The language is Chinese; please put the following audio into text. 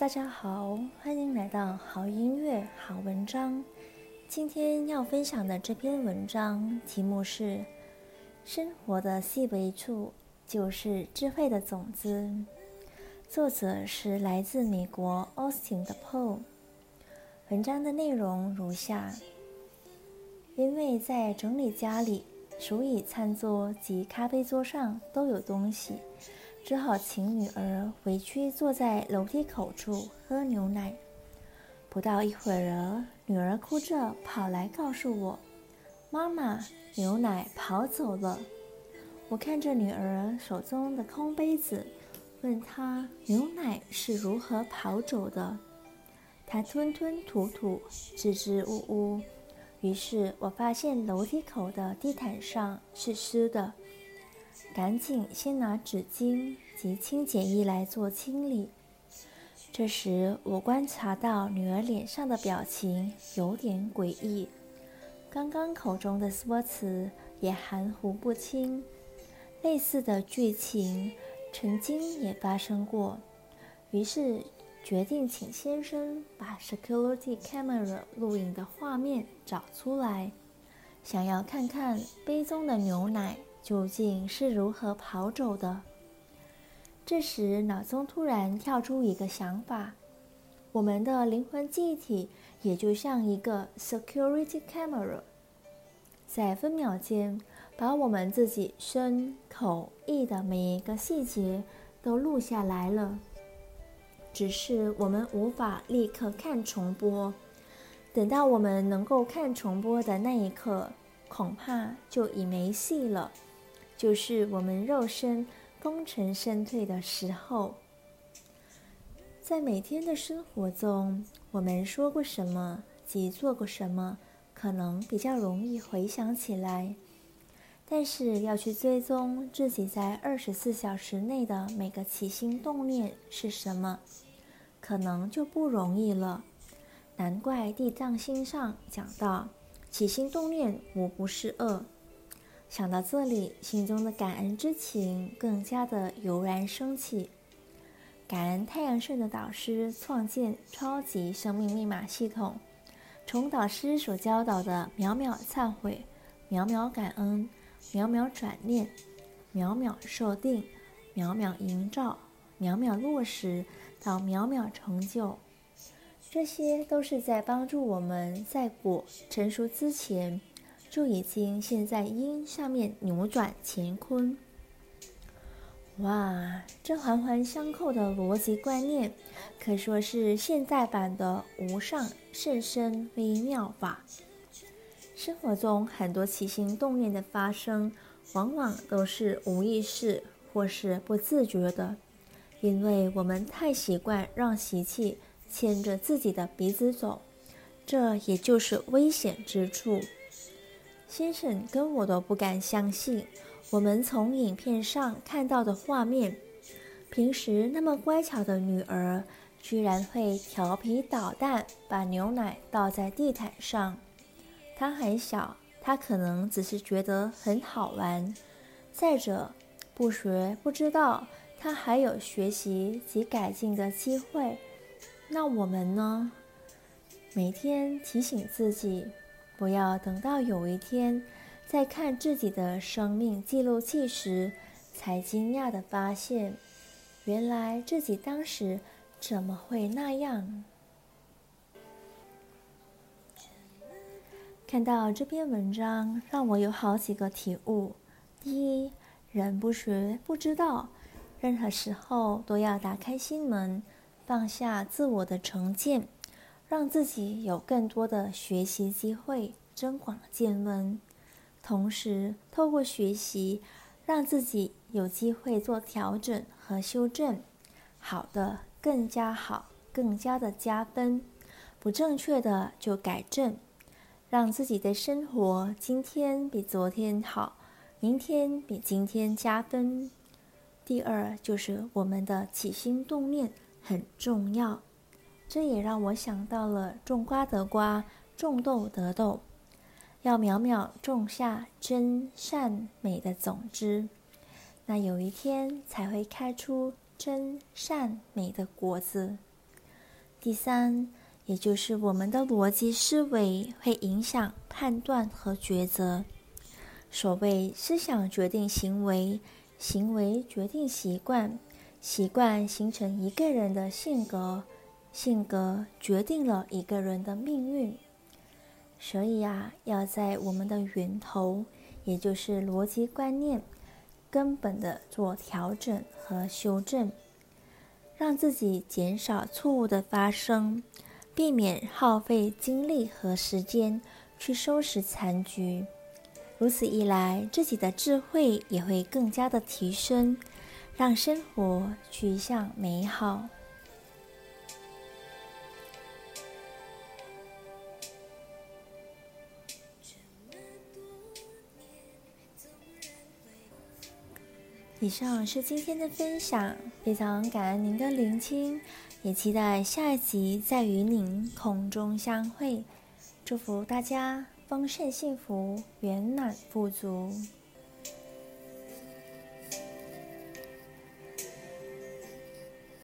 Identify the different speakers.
Speaker 1: 大家好，欢迎来到好音乐好文章。今天要分享的这篇文章题目是《生活的细微处就是智慧的种子》，作者是来自美国 Austin 的 Paul。文章的内容如下：因为在整理家里，所以餐桌及咖啡桌上都有东西。只好请女儿回去坐在楼梯口处喝牛奶。不到一会儿，女儿哭着跑来告诉我：“妈妈，牛奶跑走了。”我看着女儿手中的空杯子，问她：“牛奶是如何跑走的？”她吞吞吐吐，支支吾吾。于是我发现楼梯口的地毯上是湿的。赶紧先拿纸巾及清洁液来做清理。这时，我观察到女儿脸上的表情有点诡异，刚刚口中的说辞也含糊不清。类似的剧情曾经也发生过，于是决定请先生把 security camera 录影的画面找出来，想要看看杯中的牛奶。究竟是如何跑走的？这时，脑中突然跳出一个想法：我们的灵魂记忆体也就像一个 security camera，在分秒间把我们自己身、口、意的每一个细节都录下来了。只是我们无法立刻看重播，等到我们能够看重播的那一刻，恐怕就已没戏了。就是我们肉身功成身退的时候，在每天的生活中，我们说过什么及做过什么，可能比较容易回想起来。但是要去追踪自己在二十四小时内的每个起心动念是什么，可能就不容易了。难怪《地藏经》上讲到：“起心动念无不是恶。”想到这里，心中的感恩之情更加的油然升起。感恩太阳圣的导师创建超级生命密码系统，从导师所教导的秒秒忏悔、秒秒感恩、秒秒转念、秒秒设定、秒秒营造、秒秒落实到秒秒成就，这些都是在帮助我们在果成熟之前。就已经现在阴上面扭转乾坤。哇，这环环相扣的逻辑观念，可说是现代版的无上甚深微妙法。生活中很多起心动念的发生，往往都是无意识或是不自觉的，因为我们太习惯让习气牵着自己的鼻子走，这也就是危险之处。先生跟我都不敢相信，我们从影片上看到的画面，平时那么乖巧的女儿，居然会调皮捣蛋，把牛奶倒在地毯上。她还小，她可能只是觉得很好玩。再者，不学不知道，她还有学习及改进的机会。那我们呢？每天提醒自己。不要等到有一天，在看自己的生命记录器时，才惊讶地发现，原来自己当时怎么会那样。看到这篇文章，让我有好几个体悟：第一，人不学不知道，任何时候都要打开心门，放下自我的成见。让自己有更多的学习机会，增广见闻；同时，透过学习，让自己有机会做调整和修正，好的更加好，更加的加分；不正确的就改正，让自己的生活今天比昨天好，明天比今天加分。第二，就是我们的起心动念很重要。这也让我想到了种瓜得瓜，种豆得豆，要秒秒种下真善美的种子，那有一天才会开出真善美的果子。第三，也就是我们的逻辑思维会影响判断和抉择。所谓思想决定行为，行为决定习惯，习惯形成一个人的性格，性格决定了一个人的命运。所以啊，要在我们的源头，也就是逻辑观念。根本的做调整和修正，让自己减少错误的发生，避免耗费精力和时间去收拾残局。如此一来，自己的智慧也会更加的提升，让生活趋向美好。以上是今天的分享，非常感恩您的聆听，也期待下一集再与您空中相会。祝福大家丰盛、幸福、圆满、富足。